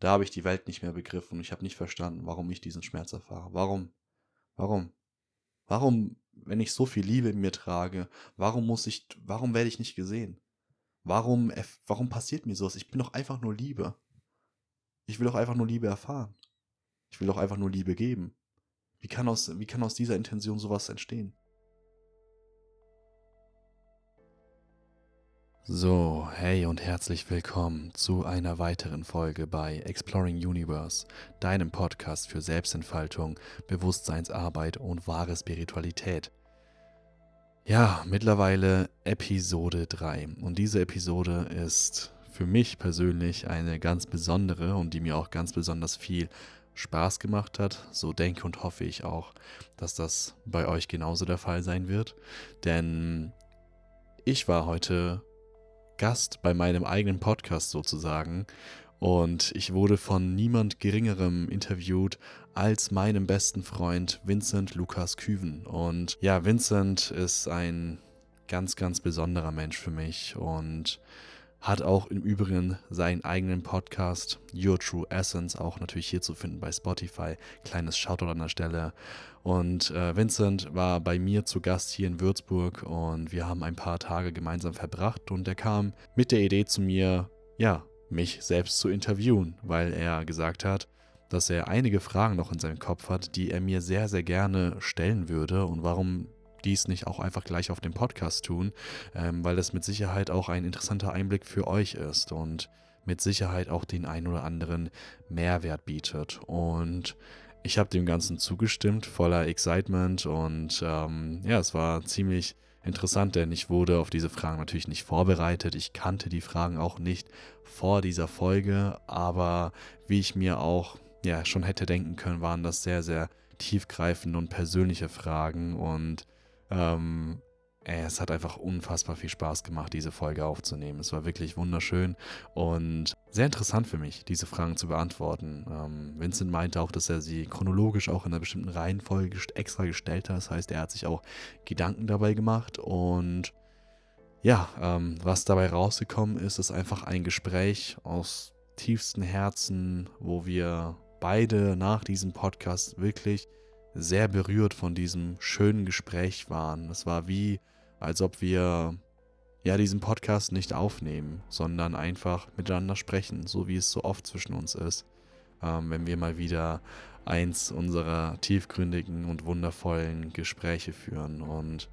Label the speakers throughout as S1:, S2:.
S1: da habe ich die Welt nicht mehr begriffen und ich habe nicht verstanden, warum ich diesen Schmerz erfahre. Warum? Warum? Warum, wenn ich so viel Liebe in mir trage, warum muss ich, warum werde ich nicht gesehen? Warum, warum passiert mir sowas? Ich bin doch einfach nur Liebe. Ich will doch einfach nur Liebe erfahren. Ich will doch einfach nur Liebe geben. Wie kann aus, wie kann aus dieser Intention sowas entstehen? So, hey und herzlich willkommen zu einer weiteren Folge bei Exploring Universe, deinem Podcast für Selbstentfaltung, Bewusstseinsarbeit und wahre Spiritualität. Ja, mittlerweile Episode 3 und diese Episode ist für mich persönlich eine ganz besondere und die mir auch ganz besonders viel Spaß gemacht hat. So denke und hoffe ich auch, dass das bei euch genauso der Fall sein wird, denn ich war heute Gast bei meinem eigenen Podcast sozusagen. Und ich wurde von niemand Geringerem interviewt als meinem besten Freund Vincent Lukas Küven. Und ja, Vincent ist ein ganz, ganz besonderer Mensch für mich und hat auch im Übrigen seinen eigenen Podcast Your True Essence auch natürlich hier zu finden bei Spotify. Kleines Shoutout an der Stelle. Und äh, Vincent war bei mir zu Gast hier in Würzburg und wir haben ein paar Tage gemeinsam verbracht und er kam mit der Idee zu mir, ja, mich selbst zu interviewen, weil er gesagt hat, dass er einige Fragen noch in seinem Kopf hat, die er mir sehr, sehr gerne stellen würde und warum dies nicht auch einfach gleich auf dem Podcast tun, ähm, weil das mit Sicherheit auch ein interessanter Einblick für euch ist und mit Sicherheit auch den ein oder anderen Mehrwert bietet. Und ich habe dem Ganzen zugestimmt, voller Excitement und ähm, ja, es war ziemlich interessant, denn ich wurde auf diese Fragen natürlich nicht vorbereitet. Ich kannte die Fragen auch nicht vor dieser Folge, aber wie ich mir auch ja schon hätte denken können, waren das sehr, sehr tiefgreifende und persönliche Fragen und ähm, ey, es hat einfach unfassbar viel Spaß gemacht, diese Folge aufzunehmen. Es war wirklich wunderschön und sehr interessant für mich, diese Fragen zu beantworten. Ähm, Vincent meinte auch, dass er sie chronologisch auch in einer bestimmten Reihenfolge extra gestellt hat. Das heißt, er hat sich auch Gedanken dabei gemacht und ja, ähm, was dabei rausgekommen ist, ist einfach ein Gespräch aus tiefstem Herzen, wo wir beide nach diesem Podcast wirklich sehr berührt von diesem schönen Gespräch waren. Es war wie, als ob wir ja diesen Podcast nicht aufnehmen, sondern einfach miteinander sprechen, so wie es so oft zwischen uns ist, ähm, wenn wir mal wieder eins unserer tiefgründigen und wundervollen Gespräche führen. Und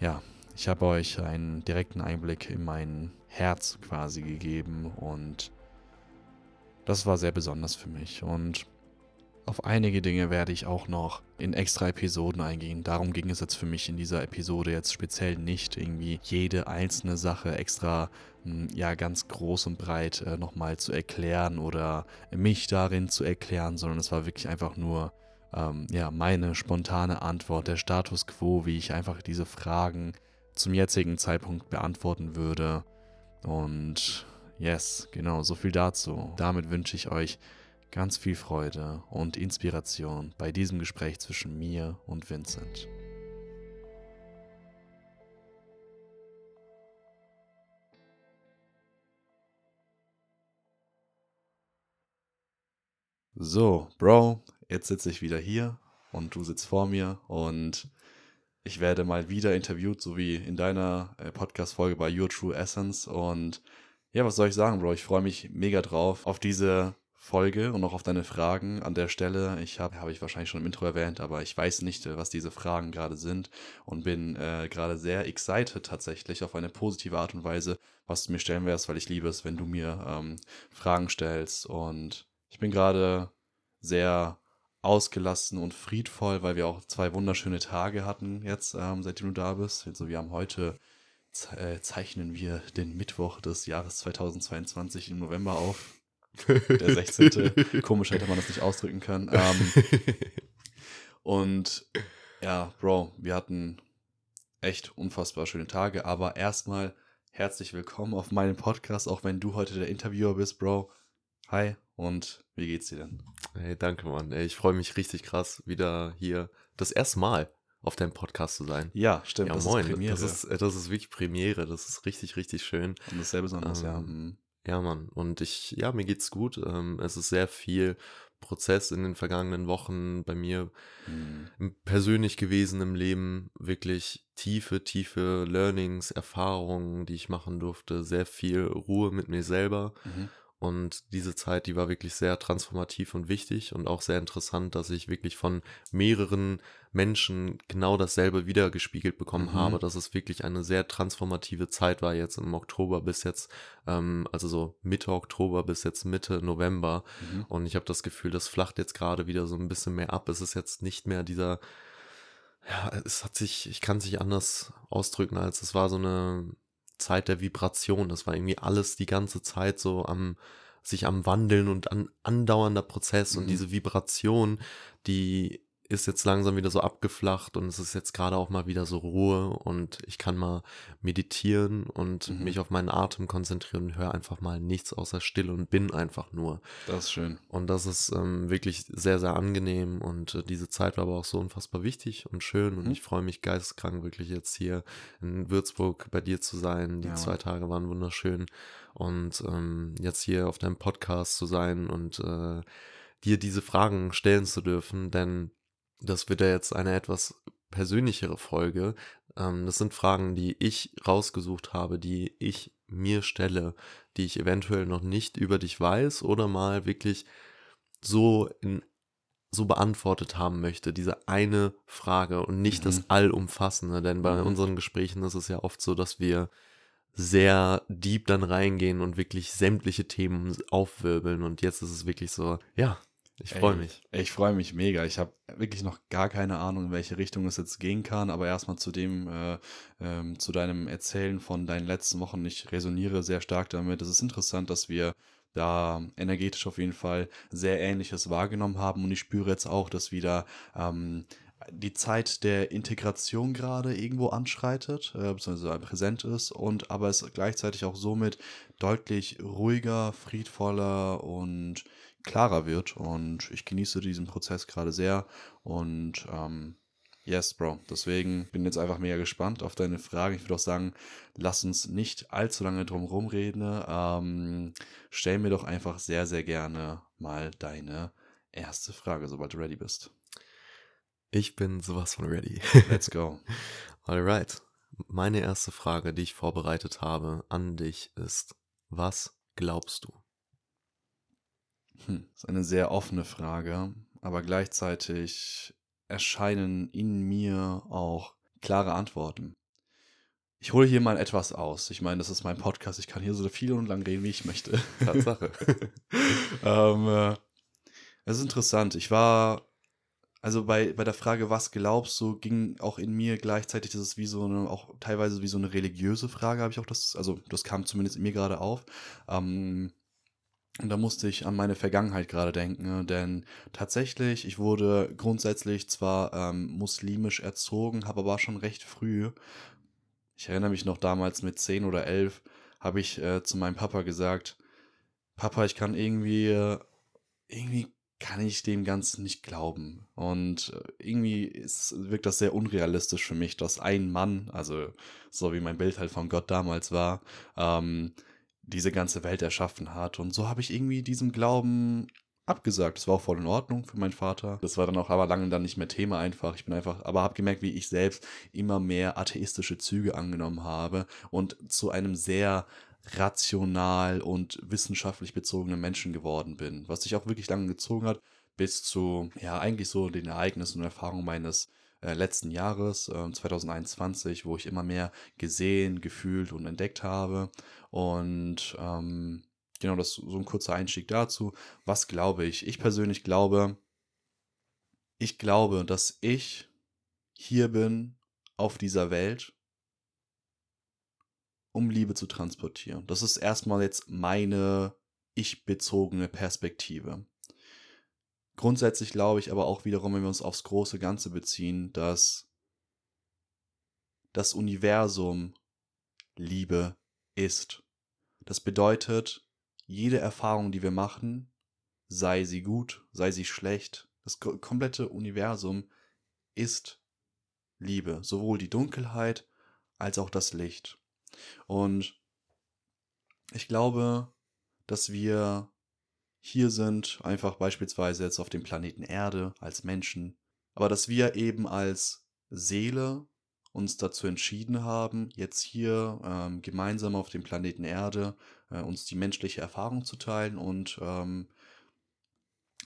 S1: ja, ich habe euch einen direkten Einblick in mein Herz quasi gegeben und das war sehr besonders für mich. Und auf einige Dinge werde ich auch noch in extra Episoden eingehen. Darum ging es jetzt für mich in dieser Episode jetzt speziell nicht, irgendwie jede einzelne Sache extra hm, ja ganz groß und breit äh, nochmal zu erklären oder mich darin zu erklären, sondern es war wirklich einfach nur ähm, ja meine spontane Antwort, der Status quo, wie ich einfach diese Fragen zum jetzigen Zeitpunkt beantworten würde. Und yes, genau, so viel dazu. Damit wünsche ich euch ganz viel Freude und Inspiration bei diesem Gespräch zwischen mir und Vincent. So, Bro, jetzt sitze ich wieder hier und du sitzt vor mir und ich werde mal wieder interviewt, so wie in deiner äh, Podcast-Folge bei Your True Essence. Und ja, was soll ich sagen, Bro? Ich freue mich mega drauf auf diese Folge und auch auf deine Fragen an der Stelle. Ich habe, habe ich wahrscheinlich schon im Intro erwähnt, aber ich weiß nicht, äh, was diese Fragen gerade sind und bin äh, gerade sehr excited tatsächlich auf eine positive Art und Weise, was du mir stellen wirst, weil ich liebe es, wenn du mir ähm, Fragen stellst und ich bin gerade sehr ausgelassen und friedvoll, weil wir auch zwei wunderschöne Tage hatten jetzt, ähm, seitdem du da bist. Also wir haben heute äh, zeichnen wir den Mittwoch des Jahres 2022 im November auf. Der 16. Komisch hätte man das nicht ausdrücken können. Ähm, und ja, Bro, wir hatten echt unfassbar schöne Tage. Aber erstmal herzlich willkommen auf meinem Podcast, auch wenn du heute der Interviewer bist, Bro. Hi und wie geht's dir denn?
S2: Hey, danke, Mann. ich freue mich richtig krass, wieder hier das erste Mal auf deinem Podcast zu sein.
S1: Ja, stimmt.
S2: Ja, das moin. Ist Premiere. Das ist, das ist wirklich Premiere. Das ist richtig, richtig schön.
S1: Und das ist sehr besonders, ähm, ja.
S2: Ja, Mann. Und ich, ja, mir geht's gut. Ähm, es ist sehr viel Prozess in den vergangenen Wochen bei mir
S1: Mhm.
S2: persönlich gewesen im Leben. Wirklich tiefe, tiefe Learnings, Erfahrungen, die ich machen durfte. Sehr viel Ruhe mit mir selber.
S1: Mhm.
S2: Und diese Zeit, die war wirklich sehr transformativ und wichtig und auch sehr interessant, dass ich wirklich von mehreren Menschen genau dasselbe wiedergespiegelt bekommen
S1: Mhm.
S2: habe, dass es wirklich eine sehr transformative Zeit war jetzt im Oktober bis jetzt, ähm, also so Mitte Oktober bis jetzt Mitte November.
S1: Mhm.
S2: Und ich habe das Gefühl, das flacht jetzt gerade wieder so ein bisschen mehr ab. Es ist jetzt nicht mehr dieser, ja, es hat sich, ich kann es nicht anders ausdrücken, als es war so eine Zeit der Vibration. Das war irgendwie alles die ganze Zeit so am, sich am Wandeln und an andauernder Prozess. Und
S1: Mhm.
S2: diese Vibration, die ist jetzt langsam wieder so abgeflacht und es ist jetzt gerade auch mal wieder so Ruhe und ich kann mal meditieren und
S1: Mhm.
S2: mich auf meinen Atem konzentrieren und höre einfach mal nichts außer Stille und bin einfach nur.
S1: Das ist schön.
S2: Und das ist ähm, wirklich sehr, sehr angenehm und äh, diese Zeit war aber auch so unfassbar wichtig und schön und
S1: Mhm.
S2: ich freue mich geisteskrank wirklich jetzt hier in Würzburg bei dir zu sein. Die
S1: Ja,
S2: zwei. Tage waren wunderschön und ähm, jetzt hier auf deinem Podcast zu sein und äh, dir diese Fragen stellen zu dürfen, denn das wird ja jetzt eine etwas persönlichere Folge. Ähm, das sind Fragen, die ich rausgesucht habe, die ich mir stelle, die ich eventuell noch nicht über dich weiß oder mal wirklich so in so beantwortet haben möchte, diese eine Frage und nicht
S1: Mhm.
S2: das Allumfassende, denn bei
S1: Mhm.
S2: unseren Gesprächen ist es ja oft so, dass wir sehr deep dann reingehen und wirklich sämtliche Themen aufwirbeln und jetzt ist es wirklich so, ja, ich freue mich.
S1: Ich freue mich mega. Ich habe wirklich noch gar keine Ahnung, in welche Richtung es jetzt gehen kann. Aber erstmal zu dem, äh, ähm, zu deinem Erzählen von deinen letzten Wochen. Ich resoniere sehr stark damit. Es ist interessant, dass wir da energetisch auf jeden Fall sehr Ähnliches wahrgenommen haben. Und ich spüre jetzt auch, dass wieder ähm, die Zeit der Integration gerade irgendwo anschreitet, äh, beziehungsweise präsent ist. Und aber es gleichzeitig auch somit deutlich ruhiger, friedvoller und klarer wird. Und ich genieße diesen Prozess gerade sehr. Und ähm, yes, Bro. Deswegen bin jetzt einfach mega gespannt auf deine Frage. Ich würde auch sagen, lass uns nicht allzu lange drum rumreden. Ähm, stell mir doch einfach sehr, sehr gerne mal deine erste Frage, sobald du ready bist.
S2: Ich bin sowas von ready.
S1: Let's go.
S2: Alright. Meine erste Frage, die ich vorbereitet habe an dich ist, was glaubst du?
S1: Hm, ist eine sehr offene Frage, aber gleichzeitig erscheinen in mir auch klare Antworten. Ich hole hier mal etwas aus. Ich meine, das ist mein Podcast. Ich kann hier so viel und lang reden, wie ich möchte.
S2: Tatsache.
S1: ähm, äh, es ist interessant. Ich war, also bei, bei der Frage, was glaubst du, ging auch in mir gleichzeitig, das ist wie so eine, auch teilweise wie so eine religiöse Frage, habe ich auch das, also das kam zumindest in mir gerade auf. Ähm, und da musste ich an meine Vergangenheit gerade denken, ne? denn tatsächlich, ich wurde grundsätzlich zwar ähm, muslimisch erzogen, habe aber schon recht früh, ich erinnere mich noch damals mit 10 oder 11, habe ich äh, zu meinem Papa gesagt, Papa, ich kann irgendwie, äh, irgendwie kann ich dem Ganzen nicht glauben. Und äh, irgendwie ist, wirkt das sehr unrealistisch für mich, dass ein Mann, also so wie mein Bild halt von Gott damals war, ähm, diese ganze Welt erschaffen hat. Und so habe ich irgendwie diesem Glauben abgesagt. Das war auch voll in Ordnung für meinen Vater. Das war dann auch aber lange dann nicht mehr Thema einfach. Ich bin einfach, aber habe gemerkt, wie ich selbst immer mehr atheistische Züge angenommen habe und zu einem sehr rational und wissenschaftlich bezogenen Menschen geworden bin. Was sich auch wirklich lange gezogen hat, bis zu, ja, eigentlich so den Ereignissen und Erfahrungen meines äh, letzten Jahres, äh, 2021, wo ich immer mehr gesehen, gefühlt und entdeckt habe. Und ähm, genau, das ist so ein kurzer Einstieg dazu. Was glaube ich? Ich persönlich glaube, ich glaube, dass ich hier bin auf dieser Welt, um Liebe zu transportieren. Das ist erstmal jetzt meine ich-bezogene Perspektive. Grundsätzlich glaube ich aber auch wiederum, wenn wir uns aufs große Ganze beziehen, dass das Universum Liebe ist. Das bedeutet, jede Erfahrung, die wir machen, sei sie gut, sei sie schlecht, das komplette Universum ist Liebe, sowohl die Dunkelheit als auch das Licht. Und ich glaube, dass wir hier sind, einfach beispielsweise jetzt auf dem Planeten Erde als Menschen, aber dass wir eben als Seele uns dazu entschieden haben, jetzt hier ähm, gemeinsam auf dem Planeten Erde äh, uns die menschliche Erfahrung zu teilen und ähm,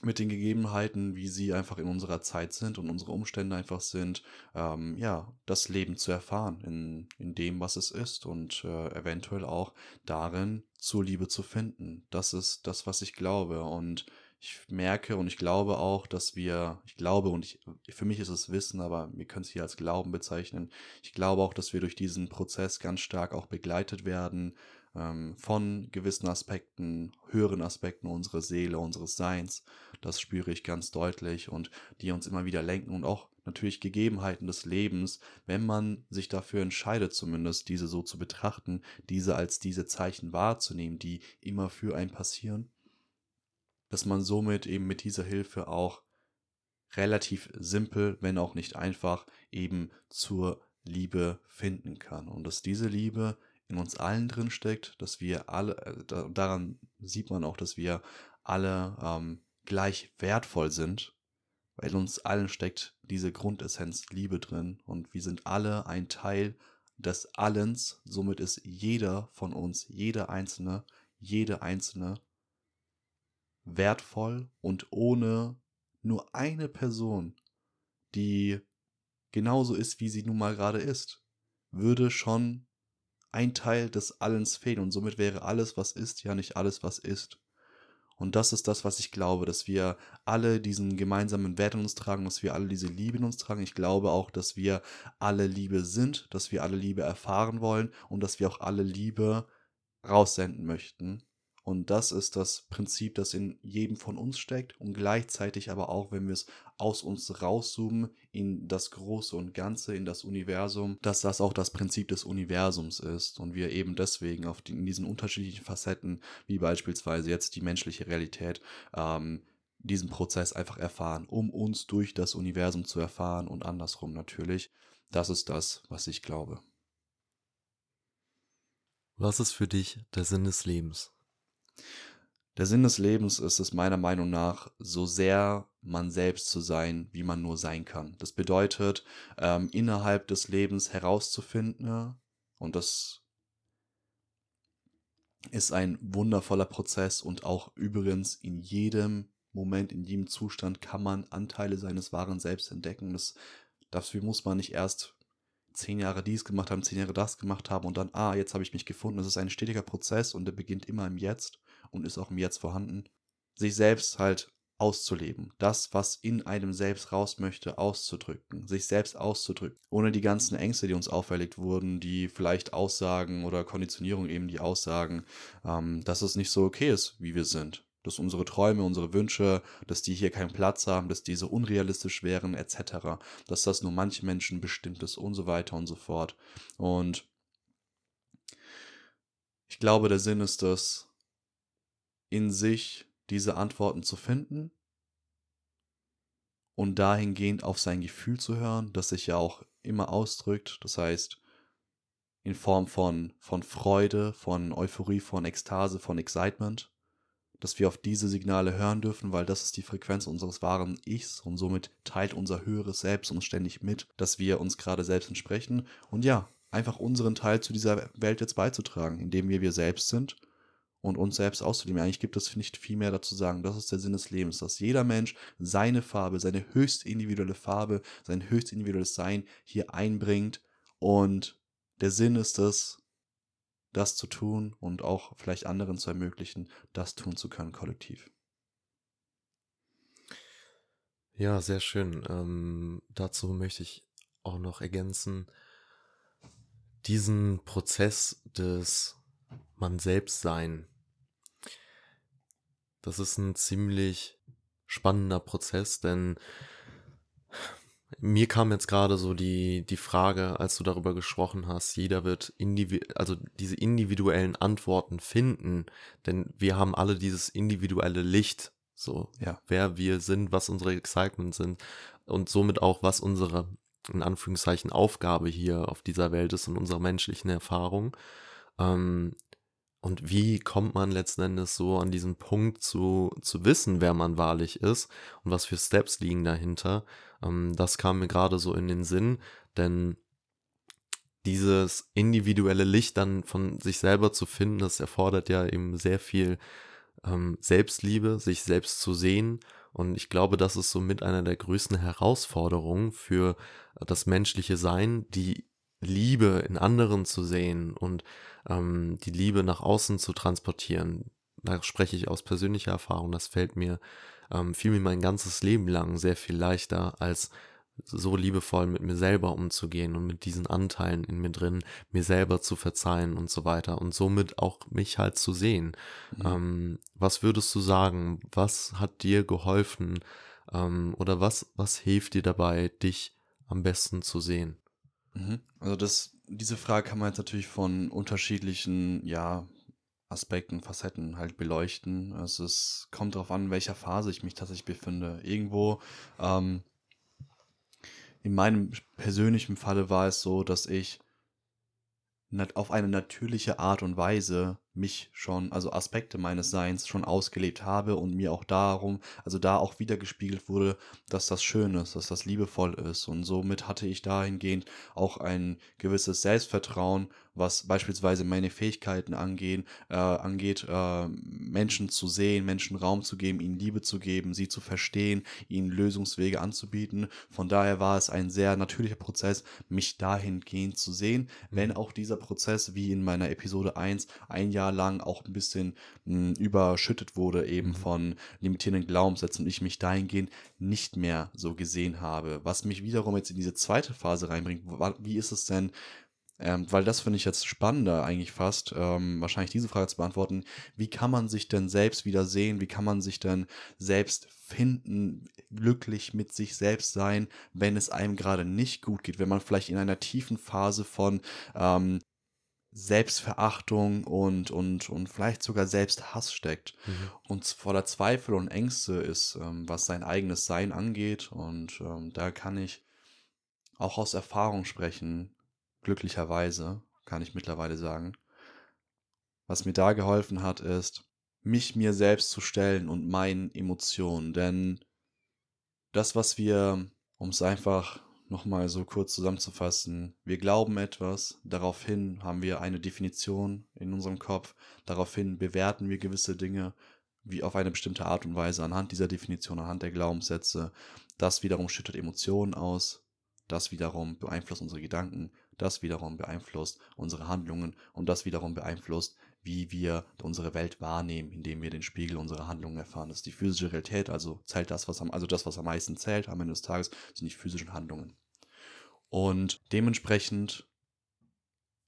S1: mit den Gegebenheiten, wie sie einfach in unserer Zeit sind und unsere Umstände einfach sind, ähm, ja, das Leben zu erfahren in, in dem, was es ist und äh, eventuell auch darin zur Liebe zu finden. Das ist das, was ich glaube und ich merke und ich glaube auch, dass wir, ich glaube und ich, für mich ist es Wissen, aber wir können es hier als Glauben bezeichnen. Ich glaube auch, dass wir durch diesen Prozess ganz stark auch begleitet werden ähm, von gewissen Aspekten, höheren Aspekten unserer Seele, unseres Seins. Das spüre ich ganz deutlich und die uns immer wieder lenken und auch natürlich Gegebenheiten des Lebens, wenn man sich dafür entscheidet, zumindest diese so zu betrachten, diese als diese Zeichen wahrzunehmen, die immer für einen passieren dass man somit eben mit dieser Hilfe auch relativ simpel, wenn auch nicht einfach, eben zur Liebe finden kann. Und dass diese Liebe in uns allen drin steckt, dass wir alle, äh, daran sieht man auch, dass wir alle ähm, gleich wertvoll sind, weil in uns allen steckt diese Grundessenz Liebe drin und wir sind alle ein Teil des Allens, somit ist jeder von uns, jeder Einzelne, jede Einzelne wertvoll und ohne nur eine Person, die genauso ist, wie sie nun mal gerade ist, würde schon ein Teil des Allens fehlen und somit wäre alles, was ist, ja nicht alles, was ist. Und das ist das, was ich glaube, dass wir alle diesen gemeinsamen Wert in uns tragen, dass wir alle diese Liebe in uns tragen. Ich glaube auch, dass wir alle Liebe sind, dass wir alle Liebe erfahren wollen und dass wir auch alle Liebe raussenden möchten. Und das ist das Prinzip, das in jedem von uns steckt und gleichzeitig aber auch, wenn wir es aus uns rauszoomen in das Große und Ganze, in das Universum, dass das auch das Prinzip des Universums ist und wir eben deswegen auf die, in diesen unterschiedlichen Facetten, wie beispielsweise jetzt die menschliche Realität, ähm, diesen Prozess einfach erfahren, um uns durch das Universum zu erfahren und andersrum natürlich. Das ist das, was ich glaube.
S2: Was ist für dich der Sinn des Lebens?
S1: Der Sinn des Lebens ist es meiner Meinung nach, so sehr man selbst zu sein, wie man nur sein kann. Das bedeutet, ähm, innerhalb des Lebens herauszufinden, und das ist ein wundervoller Prozess und auch übrigens in jedem Moment, in jedem Zustand kann man Anteile seines wahren Selbst entdecken. Das, dafür muss man nicht erst zehn Jahre dies gemacht haben, zehn Jahre das gemacht haben und dann, ah, jetzt habe ich mich gefunden. Das ist ein stetiger Prozess und der beginnt immer im Jetzt und ist auch im Jetzt vorhanden, sich selbst halt auszuleben. Das, was in einem selbst raus möchte, auszudrücken. Sich selbst auszudrücken. Ohne die ganzen Ängste, die uns auferlegt wurden, die vielleicht Aussagen oder Konditionierung eben, die aussagen, ähm, dass es nicht so okay ist, wie wir sind. Dass unsere Träume, unsere Wünsche, dass die hier keinen Platz haben, dass diese unrealistisch wären, etc. Dass das nur manche Menschen bestimmt ist und so weiter und so fort. Und ich glaube, der Sinn ist es, in sich diese Antworten zu finden und dahingehend auf sein Gefühl zu hören, das sich ja auch immer ausdrückt, das heißt in Form von, von Freude, von Euphorie, von Ekstase, von Excitement, dass wir auf diese Signale hören dürfen, weil das ist die Frequenz unseres wahren Ichs und somit teilt unser höheres Selbst uns ständig mit, dass wir uns gerade selbst entsprechen und ja, einfach unseren Teil zu dieser Welt jetzt beizutragen, indem wir wir selbst sind und uns selbst auszuleben. Eigentlich gibt es nicht viel mehr dazu sagen. Das ist der Sinn des Lebens, dass jeder Mensch seine Farbe, seine höchst individuelle Farbe, sein höchst individuelles Sein hier einbringt. Und der Sinn ist es, das zu tun und auch vielleicht anderen zu ermöglichen, das tun zu können, kollektiv.
S2: Ja, sehr schön. Ähm, dazu möchte ich auch noch ergänzen, diesen Prozess des Man selbst sein, das ist ein ziemlich spannender Prozess, denn mir kam jetzt gerade so die, die Frage, als du darüber gesprochen hast, jeder wird individu also diese individuellen Antworten finden, denn wir haben alle dieses individuelle Licht, so ja. wer wir sind, was unsere Excitement sind und somit auch, was unsere, in Anführungszeichen, Aufgabe hier auf dieser Welt ist und unsere menschlichen Erfahrungen. Ähm, Und wie kommt man letzten Endes so an diesen Punkt zu, zu wissen, wer man wahrlich ist und was für Steps liegen dahinter? Ähm, das kam mir gerade so in den Sinn, denn dieses individuelle Licht dann von sich selber zu finden, das erfordert ja eben sehr viel ähm, Selbstliebe, sich selbst zu sehen. Und ich glaube, das ist somit einer der größten Herausforderungen für das menschliche Sein, die Liebe in anderen zu sehen und ähm, die Liebe nach außen zu transportieren. Da spreche ich aus persönlicher Erfahrung. Das fällt mir, ähm, mir mein ganzes Leben lang sehr viel leichter, als so liebevoll mit mir selber umzugehen und mit diesen Anteilen in mir drin, mir selber zu verzeihen und so weiter und somit auch mich halt zu sehen. Mhm. Ähm, was würdest du sagen? Was hat dir geholfen? Ähm, oder was, was hilft dir dabei, dich am besten zu sehen?
S1: Mhm. Also das, diese Frage kann man jetzt natürlich von unterschiedlichen, ja, Aspekten, Facetten halt beleuchten. Also es kommt darauf an, in welcher Phase ich mich tatsächlich befinde. Irgendwo, ähm, in meinem persönlichen Falle war es so, dass ich auf eine natürliche Art und Weise mich schon, also Aspekte meines Seins schon ausgelebt habe und mir auch darum, also da auch wieder gespiegelt wurde, dass das schön ist, dass das liebevoll ist. Und somit hatte ich dahingehend auch ein gewisses Selbstvertrauen was beispielsweise meine Fähigkeiten angehen, äh, angeht, äh, Menschen zu sehen, Menschen Raum zu geben, ihnen Liebe zu geben, sie zu verstehen, ihnen Lösungswege anzubieten. Von daher war es ein sehr natürlicher Prozess, mich dahingehend zu sehen, mhm. wenn auch dieser Prozess, wie in meiner Episode 1, ein Jahr lang auch ein bisschen mh, hm, überschüttet wurde, eben mhm. von limitierenden Glaubenssätzen und ich mich dahingehend nicht mehr so gesehen habe. Was mich wiederum jetzt in diese zweite Phase reinbringt, wie ist es denn, ähm, weil das finde ich jetzt spannender eigentlich fast, ähm, wahrscheinlich diese Frage zu beantworten. Wie kann man sich denn selbst wieder sehen? Wie kann man sich denn selbst finden, glücklich mit sich selbst sein, wenn es einem gerade nicht gut geht? Wenn man vielleicht in einer tiefen Phase von ähm, Selbstverachtung und, und, und vielleicht sogar Selbsthass steckt mhm. und voller Zweifel und Ängste ist, ähm, was sein eigenes Sein angeht. Und ähm, da kann ich auch aus Erfahrung sprechen, glücklicherweise, kann ich mittlerweile sagen. Was mir da geholfen hat, ist, mich mir selbst zu stellen und meinen Emotionen. Denn das, was wir, um es einfach nochmal so kurz zusammenzufassen, wir glauben etwas, daraufhin haben wir eine Definition in unserem Kopf, daraufhin bewerten wir gewisse Dinge wie auf eine bestimmte Art und Weise anhand dieser Definition, anhand der Glaubenssätze. Das wiederum schüttet Emotionen aus, das wiederum beeinflusst unsere Gedanken, das wiederum beeinflusst unsere Handlungen und das wiederum beeinflusst, wie wir unsere Welt wahrnehmen, indem wir den Spiegel unserer Handlungen erfahren. Das ist die physische Realität, also zählt das, was am, also das, was am meisten zählt am Ende des Tages, sind die physischen Handlungen. Und dementsprechend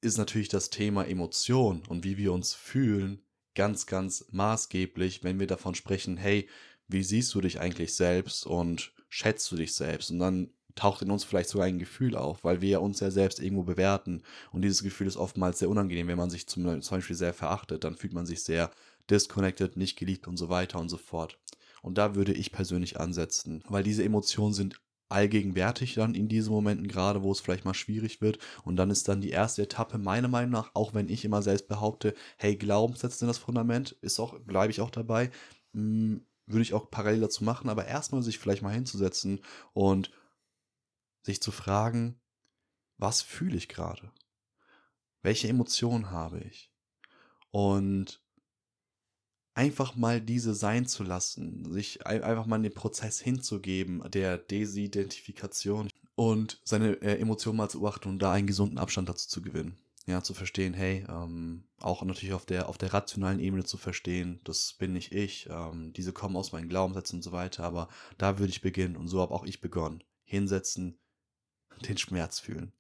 S1: ist natürlich das Thema Emotion und wie wir uns fühlen ganz, ganz maßgeblich, wenn wir davon sprechen, hey, wie siehst du dich eigentlich selbst und schätzt du dich selbst? Und dann taucht in uns vielleicht sogar ein Gefühl auf, weil wir uns ja selbst irgendwo bewerten. Und dieses Gefühl ist oftmals sehr unangenehm, wenn man sich zum, Beispiel sehr verachtet, dann fühlt man sich sehr disconnected, nicht geliebt und so weiter und so fort. Und da würde ich persönlich ansetzen, weil diese Emotionen sind allgegenwärtig dann in diesen Momenten, gerade wo es vielleicht mal schwierig wird. Und dann ist dann die erste Etappe, meiner Meinung nach, auch wenn ich immer selbst behaupte, hey, Glaubenssätze sind das Fundament, ist auch, bleibe ich auch dabei, mh, hm, würde ich auch parallel dazu machen, aber erstmal sich vielleicht mal hinzusetzen und sich zu fragen, was fühle ich gerade? Welche Emotionen habe ich? Und einfach mal diese sein zu lassen, sich einfach mal in den Prozess hinzugeben, der Desidentifikation und seine äh, Emotionen mal zu beobachten und da einen gesunden Abstand dazu zu gewinnen. Ja, zu verstehen, hey, ähm, auch natürlich auf der, auf der rationalen Ebene zu verstehen, das bin nicht ich, ähm, diese kommen aus meinen Glaubenssätzen und so weiter, aber da würde ich beginnen und so habe auch ich begonnen. Hinsetzen, den Schmerz fühlen.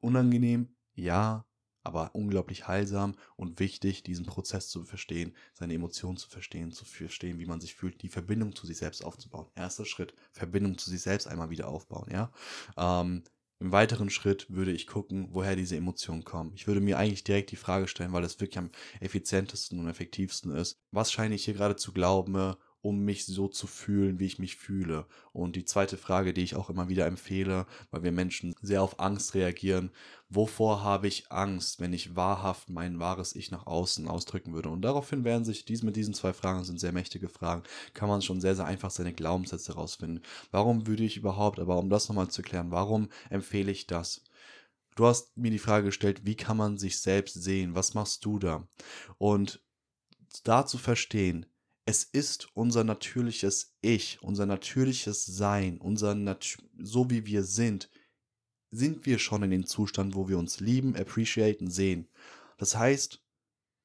S1: Unangenehm, ja, aber unglaublich heilsam und wichtig, diesen Prozess zu verstehen, seine Emotionen zu verstehen, zu verstehen, wie man sich fühlt, die Verbindung zu sich selbst aufzubauen. Erster Schritt, Verbindung zu sich selbst einmal wieder aufbauen, ja. Ähm, Im weiteren Schritt würde ich gucken, woher diese Emotionen kommen. Ich würde mir eigentlich direkt die Frage stellen, weil das wirklich am effizientesten und effektivsten ist. Was scheine ich hier gerade zu glauben um mich so zu fühlen, wie ich mich fühle. Und die zweite Frage, die ich auch immer wieder empfehle, weil wir Menschen sehr auf Angst reagieren, wovor habe ich Angst, wenn ich wahrhaft mein wahres Ich nach außen ausdrücken würde? Und daraufhin werden sich dies mit diesen zwei Fragen, sind sehr mächtige Fragen, kann man schon sehr, sehr einfach seine Glaubenssätze herausfinden. Warum würde ich überhaupt, aber um das nochmal zu klären, warum empfehle ich das? Du hast mir die Frage gestellt, wie kann man sich selbst sehen? Was machst du da? Und da zu verstehen, es ist unser natürliches Ich, unser natürliches Sein, unser Nat so wie wir sind, sind wir schon in dem Zustand, wo wir uns lieben, appreciaten, sehen. Das heißt,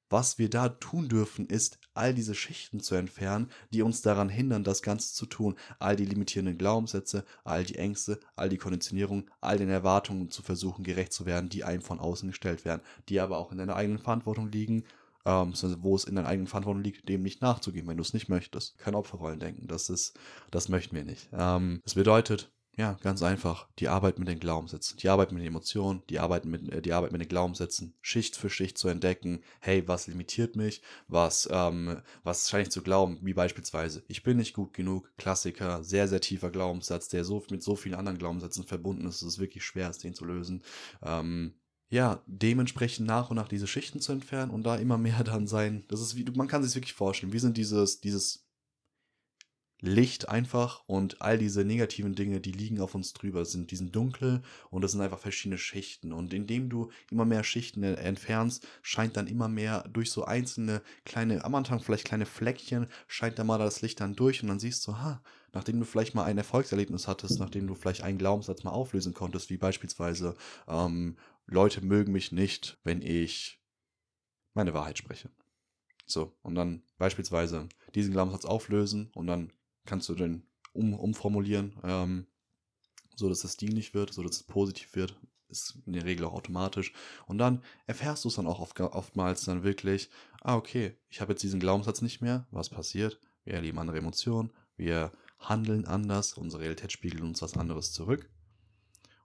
S1: was wir da tun dürfen, ist, all diese Schichten zu entfernen, die uns daran hindern, das Ganze zu tun. All die limitierenden Glaubenssätze, all die Ängste, all die Konditionierung, all den Erwartungen zu versuchen, gerecht zu werden, die einem von außen gestellt werden, die aber auch in deiner eigenen Verantwortung liegen ähm, wo es in deiner eigenen Verantwortung liegt, dem nicht nachzugeben, wenn du es nicht möchtest. Kein Opferrollen denken, das ist, das möchten wir nicht. Ähm, das bedeutet, ja, ganz einfach, die Arbeit mit den Glaubenssätzen, die Arbeit mit den Emotionen, die Arbeit mit, äh, die Arbeit mit den Glaubenssätzen, Schicht für Schicht zu entdecken, hey, was limitiert mich, was, ähm, was scheine ich zu glauben, wie beispielsweise, ich bin nicht gut genug, Klassiker, sehr, sehr tiefer Glaubenssatz, der so mit so vielen anderen Glaubenssätzen verbunden ist, dass es wirklich schwer ist, den zu lösen. Ähm, ja, dementsprechend nach und nach diese Schichten zu entfernen und da immer mehr dann sein. Das ist wie, man kann sich wirklich vorstellen, wie sind dieses, dieses Licht einfach und all diese negativen Dinge, die liegen auf uns drüber, sind diesen dunkel und das sind einfach verschiedene Schichten. Und indem du immer mehr Schichten entfernst, scheint dann immer mehr durch so einzelne kleine, am Anfang vielleicht kleine Fleckchen, scheint da mal das Licht dann durch und dann siehst du, ha, nachdem du vielleicht mal ein Erfolgserlebnis hattest, nachdem du vielleicht einen Glaubenssatz mal auflösen konntest, wie beispielsweise, ähm, Leute mögen mich nicht, wenn ich meine Wahrheit spreche. So, und dann beispielsweise diesen Glaubenssatz auflösen und dann kannst du den um, umformulieren, ähm, so dass es dienlich wird, so dass es positiv wird. Ist in der Regel auch automatisch. Und dann erfährst du es dann auch oft, oftmals dann wirklich, ah, okay, ich habe jetzt diesen Glaubenssatz nicht mehr. Was passiert? Wir erleben andere Emotionen, wir handeln anders, unsere Realität spiegelt uns was anderes zurück.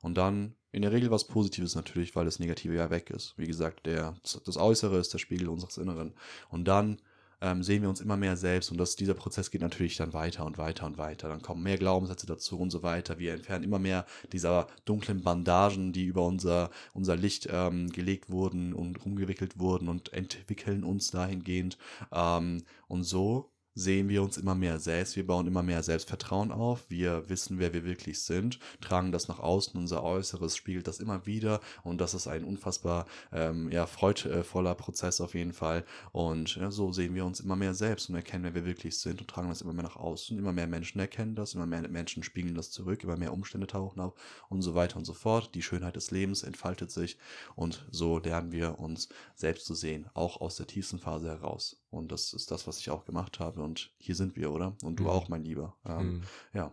S1: Und dann in der Regel was Positives natürlich, weil das Negative ja weg ist. Wie gesagt, der, das Äußere ist der Spiegel unseres Inneren. Und dann ähm, sehen wir uns immer mehr selbst und das, dieser Prozess geht natürlich dann weiter und weiter und weiter. Dann kommen mehr Glaubenssätze dazu und so weiter. Wir entfernen immer mehr dieser dunklen Bandagen, die über unser, unser Licht ähm, gelegt wurden und umgewickelt wurden und entwickeln uns dahingehend. Ähm, und so sehen wir uns immer mehr selbst, wir bauen immer mehr Selbstvertrauen auf, wir wissen, wer wir wirklich sind, tragen das nach außen, unser Äußeres spiegelt das immer wieder. Und das ist ein unfassbar ähm, ja, freudvoller Prozess auf jeden Fall. Und ja, so sehen wir uns immer mehr selbst und erkennen, wer wir wirklich sind und tragen das immer mehr nach außen, immer mehr Menschen erkennen das, immer mehr Menschen spiegeln das zurück, immer mehr Umstände tauchen auf und so weiter und so fort, die Schönheit des Lebens entfaltet sich und so lernen wir uns selbst zu sehen, auch aus der tiefsten Phase heraus und das ist das, was ich auch gemacht habe. Und hier sind wir, oder? Und du mhm. auch, mein Lieber. Ähm, mhm. Ja.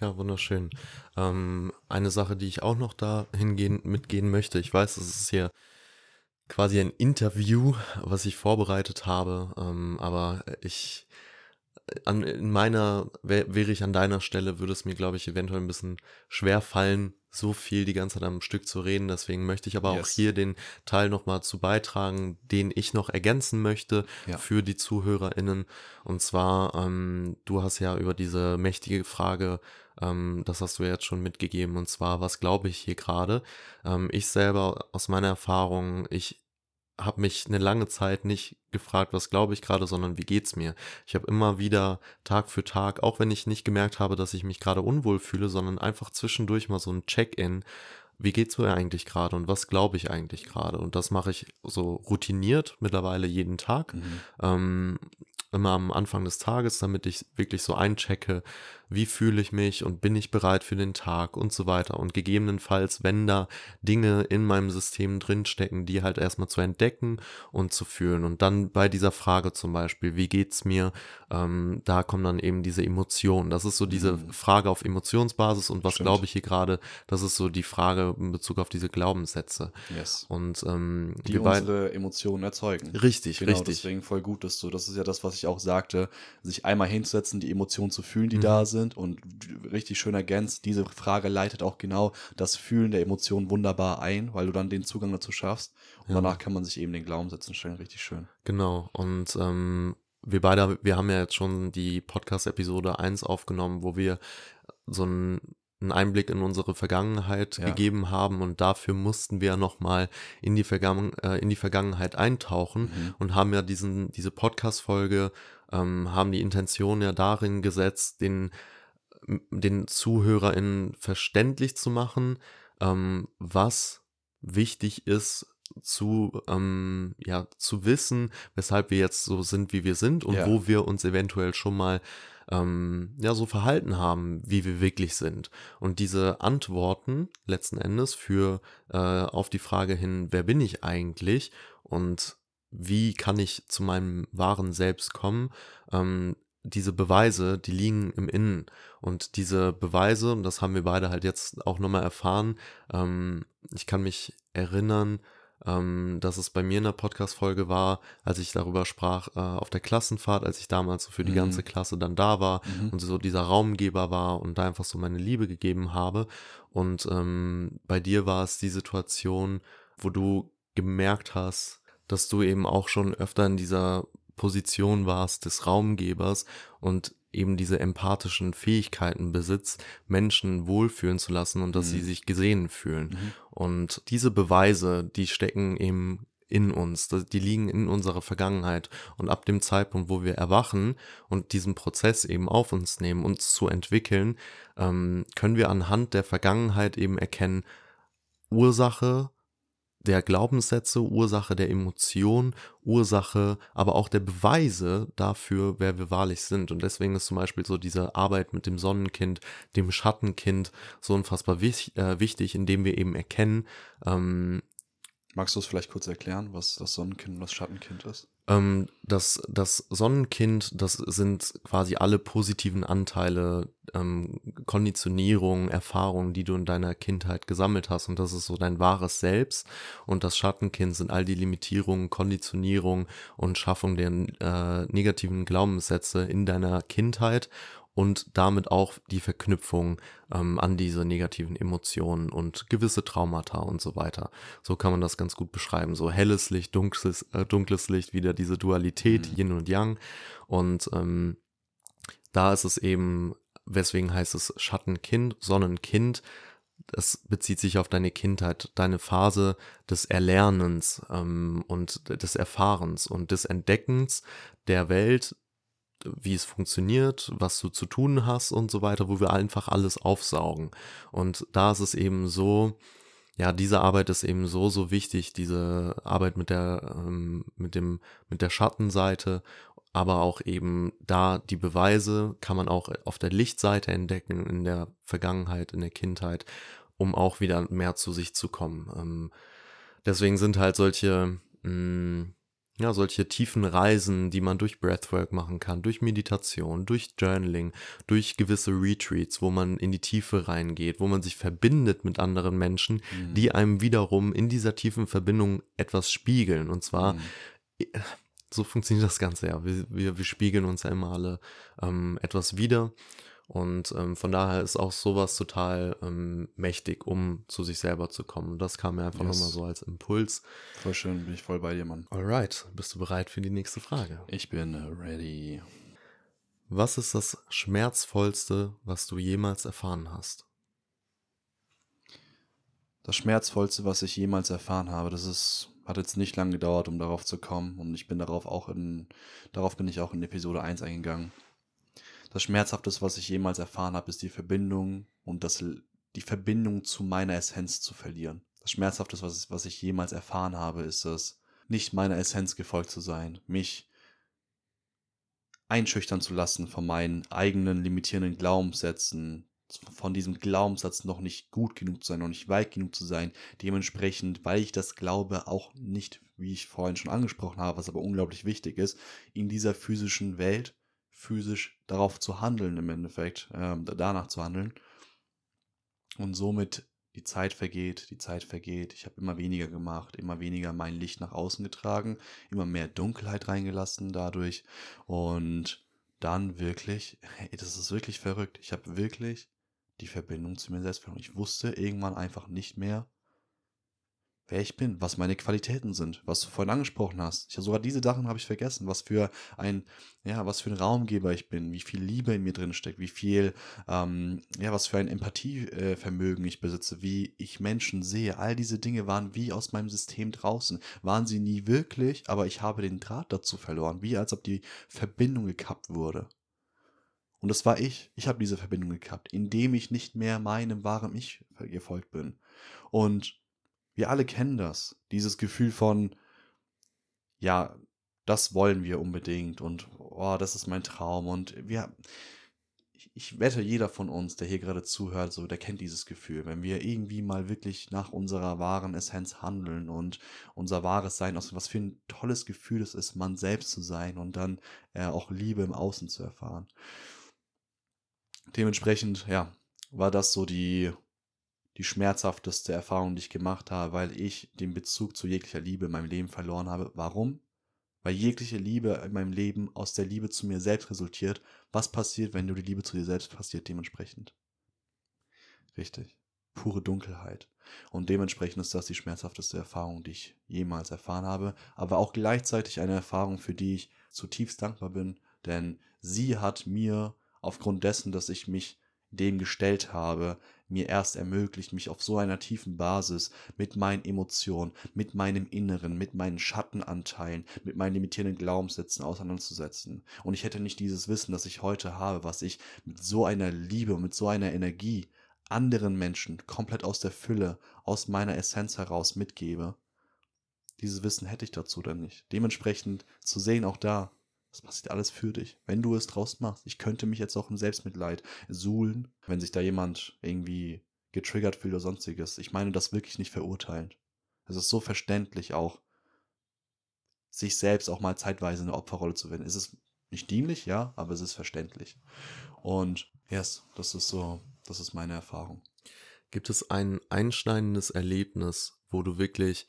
S2: Ja, wunderschön. Ähm, eine Sache, die ich auch noch da hingehen, mitgehen möchte. Ich weiß, das ist hier quasi ein Interview, was ich vorbereitet habe. Ähm, aber ich an, in meiner, wäre ich an deiner Stelle, würde es mir, glaube ich, eventuell ein bisschen schwer fallen, so viel die ganze Zeit am Stück zu reden. Deswegen möchte ich aber yes. auch hier den Teil nochmal zu beitragen, den ich noch ergänzen möchte ja. für die ZuhörerInnen. Und zwar, ähm, du hast ja über diese mächtige Frage, ähm, das hast du jetzt schon mitgegeben, und zwar, was glaube ich hier gerade? Ähm, ich selber aus meiner Erfahrung, ich habe mich eine lange Zeit nicht gefragt, was glaube ich gerade, sondern wie geht's mir. Ich habe immer wieder Tag für Tag, auch wenn ich nicht gemerkt habe, dass ich mich gerade unwohl fühle, sondern einfach zwischendurch mal so ein Check-in. Wie geht's mir eigentlich gerade und was glaube ich eigentlich gerade? Und das mache ich so routiniert mittlerweile jeden Tag. Mhm. Ähm, immer am Anfang des Tages, damit ich wirklich so einchecke, wie fühle ich mich und bin ich bereit für den Tag und so weiter. Und gegebenenfalls, wenn da Dinge in meinem System drinstecken, die halt erstmal zu entdecken und zu fühlen. Und dann bei dieser Frage zum Beispiel, wie geht's mir, ähm, da kommen dann eben diese Emotionen. Das ist so diese mhm. Frage auf Emotionsbasis und was glaube ich hier gerade, das ist so die Frage in Bezug auf diese Glaubenssätze.
S1: Yes.
S2: Und ähm,
S1: die unsere Emotionen erzeugen.
S2: Richtig, genau, richtig.
S1: Deswegen voll gut, dass du, das ist ja das, was ich auch sagte, sich einmal hinzusetzen, die Emotionen zu fühlen, die mhm. da sind sind und richtig schön ergänzt. Diese Frage leitet auch genau das Fühlen der Emotionen wunderbar ein, weil du dann den Zugang dazu schaffst. Und ja. danach kann man sich eben den Glaubensätzen stellen. Richtig schön.
S2: Genau. Und ähm, wir beide, wir haben ja jetzt schon die Podcast-Episode 1 aufgenommen, wo wir so einen, einen Einblick in unsere Vergangenheit
S1: Ja.
S2: gegeben haben und dafür mussten wir nochmal in, die Vergangen, äh, in die Vergangenheit eintauchen
S1: Mhm.
S2: und haben ja diesen, diese Podcast-Folge, ähm, haben die Intention ja darin gesetzt, den, den ZuhörerInnen verständlich zu machen, ähm, was wichtig ist zu, ähm, ja, zu wissen, weshalb wir jetzt so sind, wie wir sind und
S1: Ja.
S2: wo wir uns eventuell schon mal ähm, ja, so verhalten haben, wie wir wirklich sind. Und diese Antworten letzten Endes für äh, auf die Frage hin, wer bin ich eigentlich und wie kann ich zu meinem wahren Selbst kommen, ähm, diese Beweise, die liegen im Innen. Und diese Beweise, und das haben wir beide halt jetzt auch nochmal erfahren, ähm, ich kann mich erinnern, ähm, dass es bei mir in der Podcast-Folge war, als ich darüber sprach, äh, auf der Klassenfahrt, als ich damals so für die
S1: Mhm.
S2: ganze Klasse dann da war
S1: Mhm.
S2: und so dieser Raumgeber war und da einfach so meine Liebe gegeben habe. Und ähm, bei dir war es die Situation, wo du gemerkt hast, dass du eben auch schon öfter in dieser Position warst des Raumgebers und eben diese empathischen Fähigkeiten besitzt, Menschen wohlfühlen zu lassen und dass
S1: Mhm.
S2: sie sich gesehen fühlen.
S1: Mhm.
S2: Und diese Beweise, die stecken eben in uns, die liegen in unserer Vergangenheit. Und ab dem Zeitpunkt, wo wir erwachen und diesen Prozess eben auf uns nehmen, uns zu entwickeln, ähm, können wir anhand der Vergangenheit eben erkennen, Ursache der Glaubenssätze, Ursache der Emotion, Ursache, aber auch der Beweise dafür, wer wir wahrlich sind. Und deswegen ist zum Beispiel so diese Arbeit mit dem Sonnenkind, dem Schattenkind so unfassbar wich, äh, wichtig, indem wir eben erkennen, ähm,
S1: Magst du es vielleicht kurz erklären, was das Sonnenkind und das Schattenkind ist?
S2: ähm, das, das Sonnenkind, das sind quasi alle positiven Anteile, ähm, Konditionierungen, Erfahrungen, die du in deiner Kindheit gesammelt hast. Und das ist so dein wahres Selbst. Und das Schattenkind sind all die Limitierungen, Konditionierungen und Schaffung der äh, negativen Glaubenssätze in deiner Kindheit und damit auch die Verknüpfung ähm, an diese negativen Emotionen und gewisse Traumata und so weiter. So kann man das ganz gut beschreiben. So helles Licht, dunkles, äh, dunkles Licht, wieder diese Dualität,
S1: Mhm.
S2: Yin und Yang. Und ähm, da ist es eben, weswegen heißt es Schattenkind, Sonnenkind. Das bezieht sich auf deine Kindheit, deine Phase des Erlernens ähm, und des Erfahrens und des Entdeckens der Welt, wie es funktioniert, was du zu tun hast und so weiter, wo wir einfach alles aufsaugen. Und da ist es eben so, ja, diese Arbeit ist eben so, so wichtig, diese Arbeit mit der, ähm, mit dem, mit der Schattenseite, aber auch eben da die Beweise kann man auch auf der Lichtseite entdecken, in der Vergangenheit, in der Kindheit, um auch wieder mehr zu sich zu kommen. Ähm, deswegen sind halt solche, mh, ja, solche tiefen Reisen, die man durch Breathwork machen kann, durch Meditation, durch Journaling, durch gewisse Retreats, wo man in die Tiefe reingeht, wo man sich verbindet mit anderen Menschen,
S1: Mhm.
S2: die einem wiederum in dieser tiefen Verbindung etwas spiegeln. Und zwar,
S1: Mhm.
S2: so funktioniert das Ganze ja. Wir, wir, wir spiegeln uns ja immer alle ähm, etwas wieder. Und ähm, von daher ist auch sowas total ähm, mächtig, um zu sich selber zu kommen. Das kam mir einfach
S1: Yes.
S2: nochmal so als Impuls.
S1: Voll schön, bin ich voll bei dir, Mann.
S2: Alright, bist du bereit für die nächste Frage?
S1: Ich bin ready.
S2: Was ist das Schmerzvollste, was du jemals erfahren hast?
S1: Das Schmerzvollste, was ich jemals erfahren habe, das ist, hat jetzt nicht lange gedauert, um darauf zu kommen. Und ich bin darauf auch in, darauf bin ich auch in Episode 1 eingegangen. Das Schmerzhafteste, was ich jemals erfahren habe, ist die Verbindung und das, die Verbindung zu meiner Essenz zu verlieren. Das Schmerzhafteste, was, was ich jemals erfahren habe, ist es, nicht meiner Essenz gefolgt zu sein, mich einschüchtern zu lassen von meinen eigenen limitierenden Glaubenssätzen, von diesem Glaubenssatz noch nicht gut genug zu sein, noch nicht weit genug zu sein. Dementsprechend, weil ich das glaube, auch nicht, wie ich vorhin schon angesprochen habe, was aber unglaublich wichtig ist, in dieser physischen Welt physisch darauf zu handeln im Endeffekt, ähm, danach zu handeln. Und somit die Zeit vergeht, die Zeit vergeht. Ich habe immer weniger gemacht, immer weniger mein Licht nach außen getragen, immer mehr Dunkelheit reingelassen dadurch. Und dann wirklich, hey, das ist wirklich verrückt. Ich habe wirklich die Verbindung zu mir selbst verloren. Ich wusste irgendwann einfach nicht mehr, wer ich bin, was meine Qualitäten sind, was du vorhin angesprochen hast. Ich, sogar diese Sachen habe ich vergessen, was für ein, ja, was für ein Raumgeber ich bin, wie viel Liebe in mir drin steckt, wie viel, ähm, ja, was für ein Empathievermögen ich besitze, wie ich Menschen sehe. All diese Dinge waren wie aus meinem System draußen. Waren sie nie wirklich, aber ich habe den Draht dazu verloren, wie als ob die Verbindung gekappt wurde. Und das war ich. Ich habe diese Verbindung gekappt, indem ich nicht mehr meinem wahren Ich gefolgt bin. Und wir alle kennen das. Dieses Gefühl von, ja, das wollen wir unbedingt und oh, das ist mein Traum. Und wir, ich wette, jeder von uns, der hier gerade zuhört, so, der kennt dieses Gefühl, wenn wir irgendwie mal wirklich nach unserer wahren Essenz handeln und unser wahres Sein, aus was für ein tolles Gefühl es ist, man selbst zu sein und dann äh, auch Liebe im Außen zu erfahren. Dementsprechend, ja, war das so die die schmerzhafteste Erfahrung, die ich gemacht habe, weil ich den Bezug zu jeglicher Liebe in meinem Leben verloren habe. Warum? Weil jegliche Liebe in meinem Leben aus der Liebe zu mir selbst resultiert. Was passiert, wenn du die Liebe zu dir selbst passiert dementsprechend? Richtig. Pure Dunkelheit. Und dementsprechend ist das die schmerzhafteste Erfahrung, die ich jemals erfahren habe, aber auch gleichzeitig eine Erfahrung, für die ich zutiefst dankbar bin, denn sie hat mir aufgrund dessen, dass ich mich dem gestellt habe, mir erst ermöglicht, mich auf so einer tiefen Basis mit meinen Emotionen, mit meinem Inneren, mit meinen Schattenanteilen, mit meinen limitierenden Glaubenssätzen auseinanderzusetzen. Und ich hätte nicht dieses Wissen, das ich heute habe, was ich mit so einer Liebe, mit so einer Energie anderen Menschen komplett aus der Fülle, aus meiner Essenz heraus mitgebe. Dieses Wissen hätte ich dazu dann nicht. Dementsprechend zu sehen, auch da, das passiert alles für dich, wenn du es draus machst. Ich könnte mich jetzt auch im Selbstmitleid suhlen, wenn sich da jemand irgendwie getriggert fühlt oder sonstiges. Ich meine das wirklich nicht verurteilend. Es ist so verständlich auch, sich selbst auch mal zeitweise eine Opferrolle zu finden. Es ist nicht dienlich, ja, aber es ist verständlich. Und yes, das ist so, das ist meine Erfahrung.
S2: Gibt es ein einschneidendes Erlebnis, wo du wirklich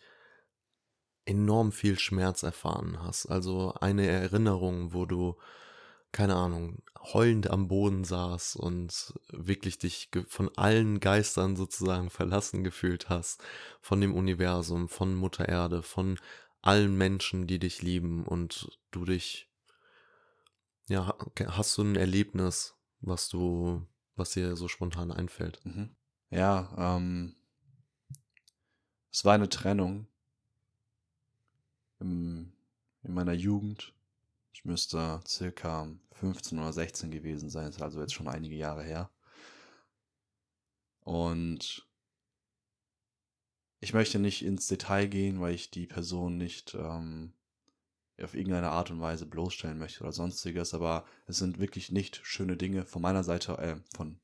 S2: enorm viel Schmerz erfahren hast. Also eine Erinnerung, wo du, keine Ahnung, heulend am Boden saß und wirklich dich von allen Geistern sozusagen verlassen gefühlt hast, von dem Universum, von Mutter Erde, von allen Menschen, die dich lieben und du dich, ja, hast du ein Erlebnis, was du, was dir so spontan einfällt?
S1: Mhm. Ja, ähm, es war eine Trennung im, in meiner Jugend. Ich müsste circa 15 oder 16 gewesen sein, ist also jetzt schon einige Jahre her. Und ich möchte nicht ins Detail gehen, weil ich die Person nicht ähm, auf irgendeine Art und Weise bloßstellen möchte oder sonstiges, aber es sind wirklich nicht schöne Dinge von meiner Seite, äh, von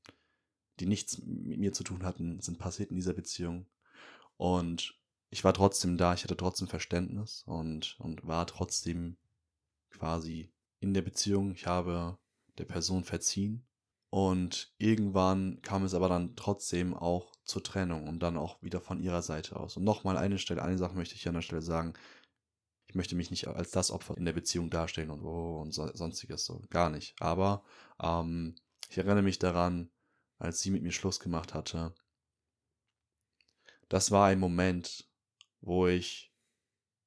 S1: die nichts mit mir zu tun hatten, sind passiert in dieser Beziehung. Und ich war trotzdem da, ich hatte trotzdem Verständnis und, und war trotzdem quasi in der Beziehung. Ich habe der Person verziehen. Und irgendwann kam es aber dann trotzdem auch zur Trennung und dann auch wieder von ihrer Seite aus. Und nochmal eine Stelle, eine Sache möchte ich an der Stelle sagen. Ich möchte mich nicht als das Opfer in der Beziehung darstellen und oh und so, sonstiges so. Gar nicht. Aber ähm, ich erinnere mich daran, als sie mit mir Schluss gemacht hatte. Das war ein Moment, wo ich,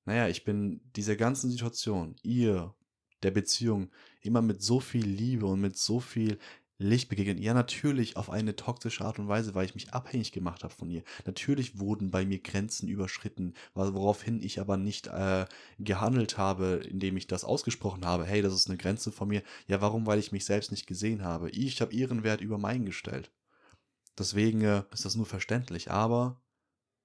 S1: naja, ich bin dieser ganzen Situation, ihr, der Beziehung, immer mit so viel Liebe und mit so viel Licht begegnet. Ja, natürlich auf eine toxische Art und Weise, weil ich mich abhängig gemacht habe von ihr. Natürlich wurden bei mir Grenzen überschritten, woraufhin ich aber nicht äh, gehandelt habe, indem ich das ausgesprochen habe. Hey, das ist eine Grenze von mir. Ja, warum? Weil ich mich selbst nicht gesehen habe. Ich habe ihren Wert über meinen gestellt. Deswegen äh, ist das nur verständlich. Aber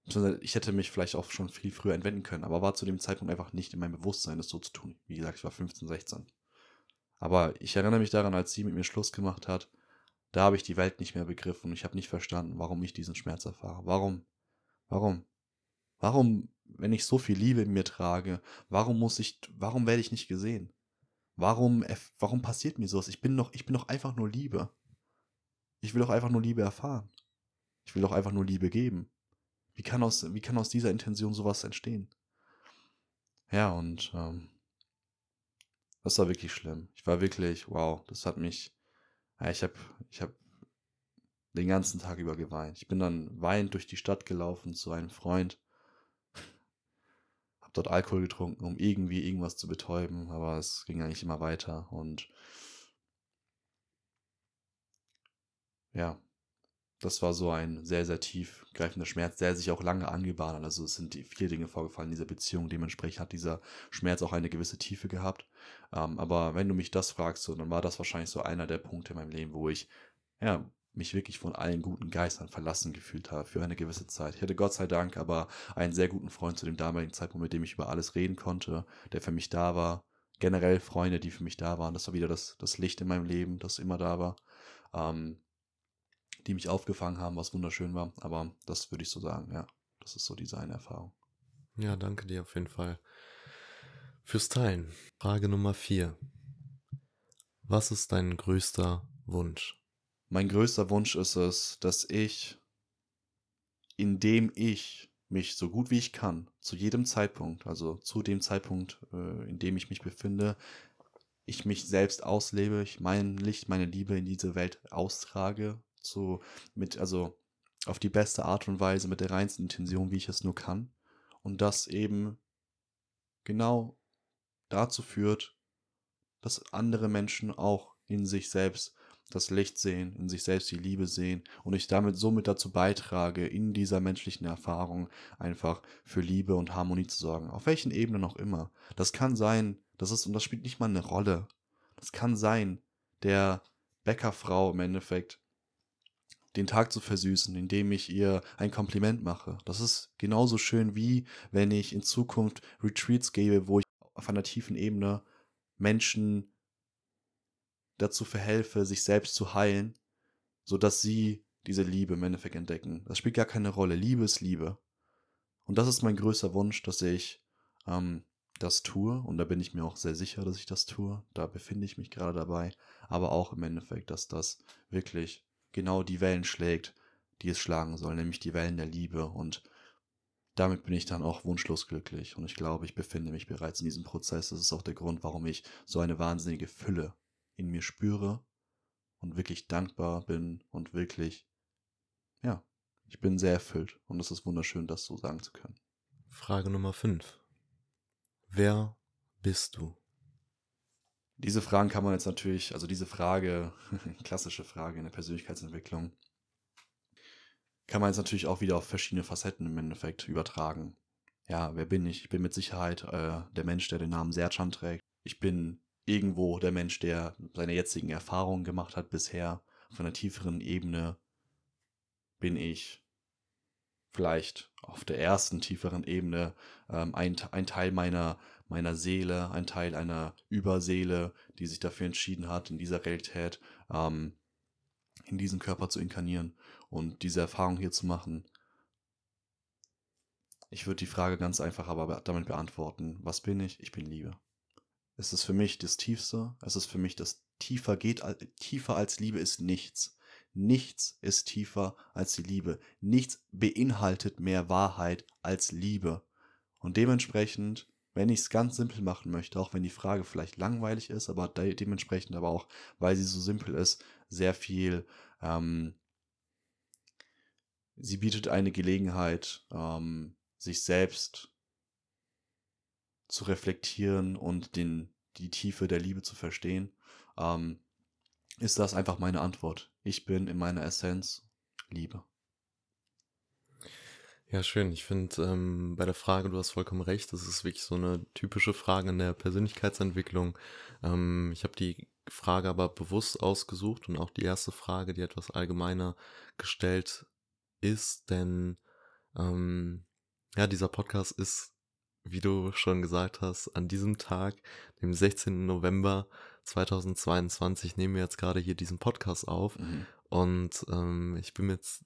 S1: ich hätte mich vielleicht auch schon viel früher entwenden können, aber war zu dem Zeitpunkt einfach nicht in meinem Bewusstsein, das so zu tun. Wie gesagt, ich war 15, 16. Aber ich erinnere mich daran, als sie mit mir Schluss gemacht hat, da habe ich die Welt nicht mehr begriffen und ich habe nicht verstanden, warum ich diesen Schmerz erfahre. Warum? Warum? Warum, wenn ich so viel Liebe in mir trage, warum muss ich, warum werde ich nicht gesehen? Warum, warum passiert mir sowas? Ich bin doch, ich bin doch einfach nur Liebe. Ich will doch einfach nur Liebe erfahren. Ich will doch einfach nur Liebe geben. Wie kann aus, wie kann aus dieser Intention sowas entstehen? Ja, und ähm, das war wirklich schlimm. Ich war wirklich, wow, das hat mich, ja, ich habe ich hab den ganzen Tag über geweint. Ich bin dann weinend durch die Stadt gelaufen zu einem Freund. dort Alkohol getrunken, um irgendwie irgendwas zu betäuben, aber es ging eigentlich immer weiter und ja, das war so ein sehr, sehr tiefgreifender Schmerz, der sich auch lange angebahnt hat. Also es sind viele Dinge vorgefallen in dieser Beziehung. Dementsprechend hat dieser Schmerz auch eine gewisse Tiefe gehabt. Ähm, aber wenn du mich das fragst, so, dann war das wahrscheinlich so einer der Punkte in meinem Leben, wo ich ja, mich wirklich von allen guten Geistern verlassen gefühlt habe für eine gewisse Zeit. Ich hatte Gott sei Dank aber einen sehr guten Freund zu dem damaligen Zeitpunkt, mit dem ich über alles reden konnte, der für mich da war. Generell Freunde, die für mich da waren. Das war wieder das, das Licht in meinem Leben, das immer da war. Ähm, die mich aufgefangen haben, was wunderschön war. Aber das würde ich so sagen, ja. Das ist so die seine Erfahrung.
S2: Ja, danke dir auf jeden Fall fürs Teilen. Frage Nummer vier. Was ist dein größter Wunsch?
S1: Mein größter Wunsch ist es, dass ich, indem ich mich so gut wie ich kann, zu jedem Zeitpunkt, also zu dem Zeitpunkt, äh, in dem ich mich befinde, ich mich selbst auslebe, ich mein Licht, meine Liebe in diese Welt austrage, so mit, also auf die beste Art und Weise, mit der reinsten Intention, wie ich es nur kann. Und das eben genau dazu führt, dass andere Menschen auch in sich selbst das Licht sehen, in sich selbst die Liebe sehen und ich damit somit dazu beitrage, in dieser menschlichen Erfahrung einfach für Liebe und Harmonie zu sorgen. Auf welchen Ebenen auch immer. Das kann sein, das ist, und das spielt nicht mal eine Rolle. Das kann sein, der Bäckerfrau im Endeffekt den Tag zu versüßen, indem ich ihr ein Kompliment mache. Das ist genauso schön wie wenn ich in Zukunft Retreats gebe, wo ich auf einer tiefen Ebene Menschen dazu verhelfe, sich selbst zu heilen, sodass sie diese Liebe im Endeffekt entdecken. Das spielt gar keine Rolle. Liebe ist Liebe. Und das ist mein größter Wunsch, dass ich ähm, das tue. Und da bin ich mir auch sehr sicher, dass ich das tue. Da befinde ich mich gerade dabei. Aber auch im Endeffekt, dass das wirklich genau die Wellen schlägt, die es schlagen soll, nämlich die Wellen der Liebe. Und damit bin ich dann auch wunschlos glücklich. Und ich glaube, ich befinde mich bereits in diesem Prozess. Das ist auch der Grund, warum ich so eine wahnsinnige Fülle in mir spüre und wirklich dankbar bin und wirklich, ja, ich bin sehr erfüllt. Und es ist wunderschön, das so sagen zu können.
S2: Frage Nummer 5. Wer bist du?
S1: Diese Fragen kann man jetzt natürlich, also diese Frage, klassische Frage in der Persönlichkeitsentwicklung, kann man jetzt natürlich auch wieder auf verschiedene Facetten im Endeffekt übertragen. Ja, wer bin ich? Ich bin mit Sicherheit äh, der Mensch, der den Namen Serchan trägt. Ich bin irgendwo der Mensch, der seine jetzigen Erfahrungen gemacht hat bisher. Auf einer tieferen Ebene bin ich vielleicht auf der ersten tieferen Ebene ähm, ein, ein Teil meiner meiner Seele, ein Teil einer Überseele, die sich dafür entschieden hat, in dieser Realität, ähm, in diesen Körper zu inkarnieren und diese Erfahrung hier zu machen. Ich würde die Frage ganz einfach aber damit beantworten, was bin ich? Ich bin Liebe. Es ist für mich das Tiefste, es ist für mich das tiefer geht, tiefer als Liebe ist nichts. Nichts ist tiefer als die Liebe. Nichts beinhaltet mehr Wahrheit als Liebe. Und dementsprechend wenn ich es ganz simpel machen möchte, auch wenn die Frage vielleicht langweilig ist, aber de dementsprechend aber auch, weil sie so simpel ist, sehr viel, ähm, sie bietet eine Gelegenheit, ähm, sich selbst zu reflektieren und den, die Tiefe der Liebe zu verstehen, ähm, ist das einfach meine Antwort. Ich bin in meiner Essenz Liebe.
S2: Ja, schön. Ich finde ähm, bei der Frage, du hast vollkommen recht, das ist wirklich so eine typische Frage in der Persönlichkeitsentwicklung. Ähm, ich habe die Frage aber bewusst ausgesucht und auch die erste Frage, die etwas allgemeiner gestellt ist, denn ähm, ja, dieser Podcast ist, wie du schon gesagt hast, an diesem Tag, dem 16. November 2022, nehmen wir jetzt gerade hier diesen Podcast auf. Mhm. Und ähm, ich bin mir jetzt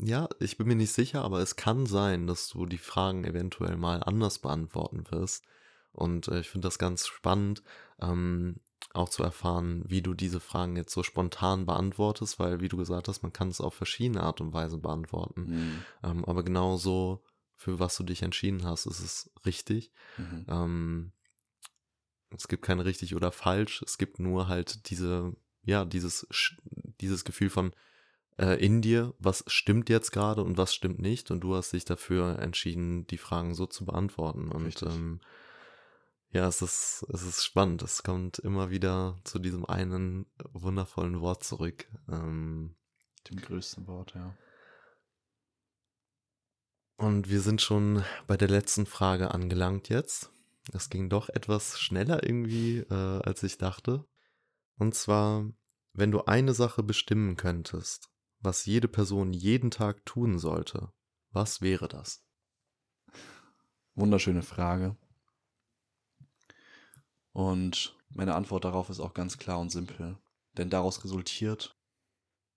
S2: ja, ich bin mir nicht sicher, aber es kann sein, dass du die Fragen eventuell mal anders beantworten wirst. Und äh, ich finde das ganz spannend, ähm, auch zu erfahren, wie du diese Fragen jetzt so spontan beantwortest, weil, wie du gesagt hast, man kann es auf verschiedene Art und Weise beantworten. Mhm. Ähm, aber genauso, für was du dich entschieden hast, ist es richtig. Mhm. Ähm, es gibt kein richtig oder falsch, es gibt nur halt diese, ja, dieses, dieses Gefühl von, äh, in dir, was stimmt jetzt gerade und was stimmt nicht. Und du hast dich dafür entschieden, die Fragen so zu beantworten. Und ähm, ja, es ist, es ist spannend. Es kommt immer wieder zu diesem einen wundervollen Wort zurück. Ähm,
S1: Dem größten Wort, ja.
S2: Und wir sind schon bei der letzten Frage angelangt jetzt. Es ging doch etwas schneller irgendwie, äh, als ich dachte. Und zwar, wenn du eine Sache bestimmen könntest, was jede Person jeden Tag tun sollte, was wäre das?
S1: Wunderschöne Frage. Und meine Antwort darauf ist auch ganz klar und simpel. Denn daraus resultiert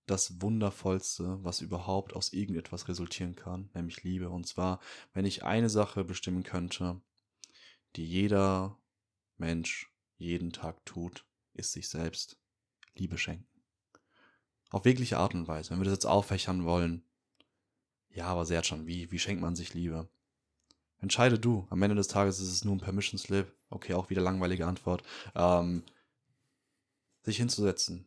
S1: das Wundervollste, was überhaupt aus irgendetwas resultieren kann, nämlich Liebe. Und zwar, wenn ich eine Sache bestimmen könnte, die jeder Mensch jeden Tag tut, ist sich selbst Liebe schenken. Auf wirkliche Art und Weise. Wenn wir das jetzt auffächern wollen, ja, aber sehr schon, wie, wie schenkt man sich Liebe? Entscheide du. Am Ende des Tages ist es nur ein Permission Slip. Okay, auch wieder langweilige Antwort. Ähm, sich hinzusetzen,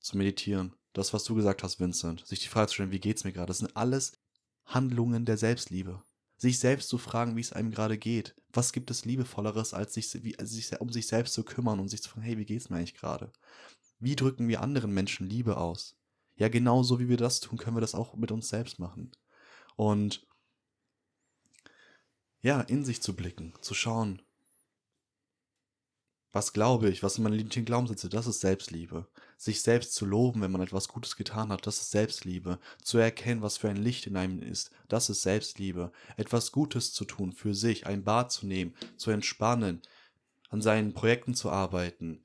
S1: zu meditieren. Das, was du gesagt hast, Vincent. Sich die Frage zu stellen, wie geht's mir gerade? Das sind alles Handlungen der Selbstliebe. Sich selbst zu fragen, wie es einem gerade geht. Was gibt es Liebevolleres, als sich, wie, also sich, um sich selbst zu kümmern und sich zu fragen, hey, wie geht's mir eigentlich gerade? Wie drücken wir anderen Menschen Liebe aus? Ja, genauso wie wir das tun, können wir das auch mit uns selbst machen. Und ja, in sich zu blicken, zu schauen, was glaube ich, was sind meine lieblichen Glaubenssätze, das ist Selbstliebe. Sich selbst zu loben, wenn man etwas Gutes getan hat, das ist Selbstliebe. Zu erkennen, was für ein Licht in einem ist, das ist Selbstliebe. Etwas Gutes zu tun für sich, ein Bad zu nehmen, zu entspannen, an seinen Projekten zu arbeiten,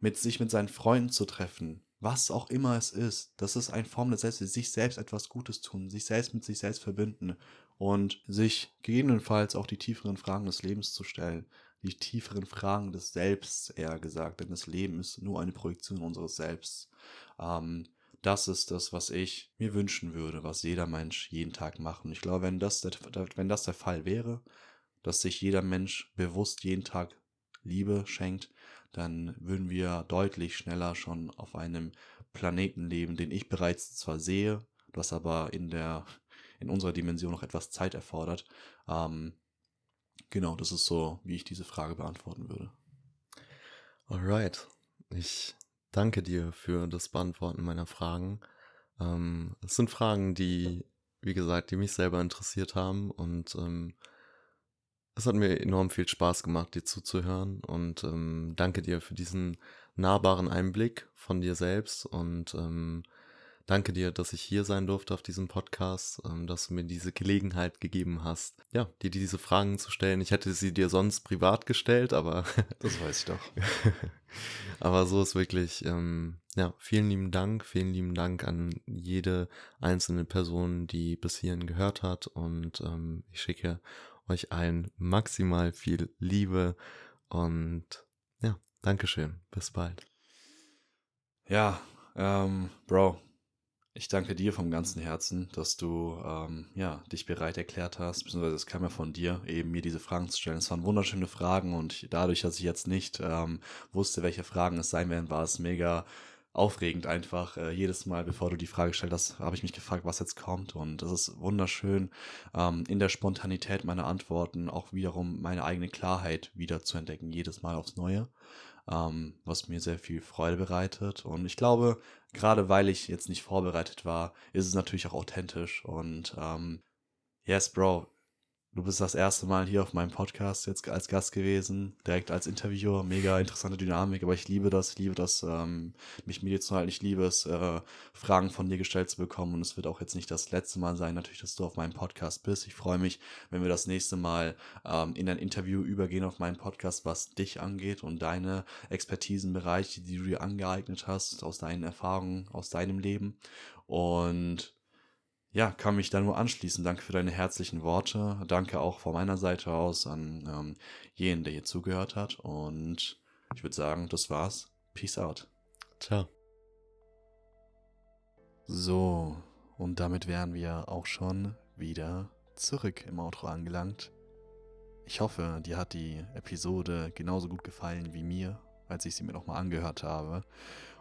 S1: mit sich mit seinen Freunden zu treffen, was auch immer es ist, das ist eine Form des Selbstliebe, sich selbst etwas Gutes tun, sich selbst mit sich selbst verbinden und sich gegebenenfalls auch die tieferen Fragen des Lebens zu stellen die tieferen Fragen des Selbst eher gesagt, denn das Leben ist nur eine Projektion unseres Selbst. Ähm, das ist das, was ich mir wünschen würde, was jeder Mensch jeden Tag macht. Und ich glaube, wenn das, der, wenn das der Fall wäre, dass sich jeder Mensch bewusst jeden Tag Liebe schenkt, dann würden wir deutlich schneller schon auf einem Planeten leben, den ich bereits zwar sehe, was aber in der in unserer Dimension noch etwas Zeit erfordert. Ähm, Genau, das ist so, wie ich diese Frage beantworten würde.
S2: Alright. Ich danke dir für das Beantworten meiner Fragen. Ähm, es sind Fragen, die, wie gesagt, die mich selber interessiert haben und ähm, es hat mir enorm viel Spaß gemacht, dir zuzuhören und ähm, danke dir für diesen nahbaren Einblick von dir selbst und ähm, Danke dir, dass ich hier sein durfte auf diesem Podcast, ähm, dass du mir diese Gelegenheit gegeben hast, ja, dir diese Fragen zu stellen. Ich hätte sie dir sonst privat gestellt, aber.
S1: das weiß ich doch.
S2: aber so ist wirklich, ähm, ja, vielen lieben Dank, vielen lieben Dank an jede einzelne Person, die bis hierhin gehört hat und ähm, ich schicke euch allen maximal viel Liebe und ja, Dankeschön. Bis bald.
S1: Ja, ähm, Bro, ich danke dir vom ganzen Herzen, dass du ähm, ja, dich bereit erklärt hast, beziehungsweise es kam ja von dir, eben mir diese Fragen zu stellen. Es waren wunderschöne Fragen und dadurch, dass ich jetzt nicht ähm, wusste, welche Fragen es sein werden, war es mega aufregend einfach. Äh, jedes Mal, bevor du die Frage gestellt hast, habe ich mich gefragt, was jetzt kommt. Und es ist wunderschön, ähm, in der Spontanität meiner Antworten auch wiederum meine eigene Klarheit wieder zu entdecken, jedes Mal aufs Neue ähm, was mir sehr viel Freude bereitet. Und ich glaube, gerade weil ich jetzt nicht vorbereitet war, ist es natürlich auch authentisch. Und ähm, yes, Bro, Du bist das erste Mal hier auf meinem Podcast jetzt als Gast gewesen, direkt als Interviewer. Mega interessante Dynamik, aber ich liebe das, ich liebe das, ähm, mich mit dir zu halten. Ich liebe es, äh, Fragen von dir gestellt zu bekommen. Und es wird auch jetzt nicht das letzte Mal sein, natürlich, dass du auf meinem Podcast bist. Ich freue mich, wenn wir das nächste Mal ähm, in ein Interview übergehen auf meinen Podcast, was dich angeht und deine Expertisenbereiche, die du dir angeeignet hast, aus deinen Erfahrungen, aus deinem Leben. Und ja, kann mich da nur anschließen. Danke für deine herzlichen Worte. Danke auch von meiner Seite aus an ähm, jeden, der hier zugehört hat. Und ich würde sagen, das war's. Peace out.
S2: Ciao.
S1: So, und damit wären wir auch schon wieder zurück im Outro angelangt. Ich hoffe, dir hat die Episode genauso gut gefallen wie mir, als ich sie mir nochmal angehört habe.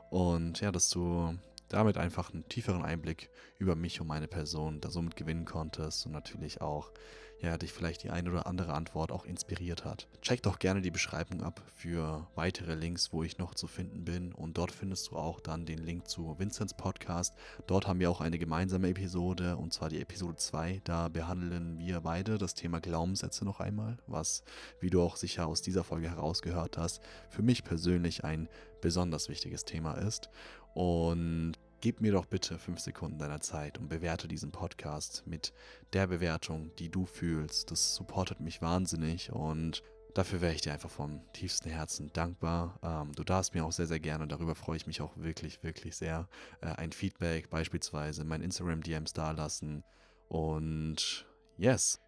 S1: Und ja, dass du damit einfach einen tieferen Einblick über mich und meine Person da somit gewinnen konntest und natürlich auch, ja, dich vielleicht die eine oder andere Antwort auch inspiriert hat. Check doch gerne die Beschreibung ab für weitere Links, wo ich noch zu finden bin und dort findest du auch dann den Link zu Vincents Podcast. Dort haben wir auch eine gemeinsame Episode und zwar die Episode 2. Da behandeln wir beide das Thema Glaubenssätze noch einmal, was, wie du auch sicher aus dieser Folge herausgehört hast, für mich persönlich ein besonders wichtiges Thema ist. Und gib mir doch bitte fünf Sekunden deiner Zeit und bewerte diesen Podcast mit der Bewertung, die du fühlst. Das supportet mich wahnsinnig und dafür wäre ich dir einfach vom tiefsten Herzen dankbar. Ähm, du darfst mir auch sehr, sehr gerne, darüber freue ich mich auch wirklich, wirklich sehr, äh, ein Feedback beispielsweise mein Instagram-DMs dalassen. Und yes,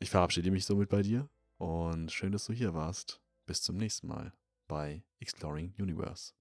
S1: ich verabschiede mich somit bei dir und schön, dass du hier warst. Bis zum nächsten Mal bei Exploring Universe.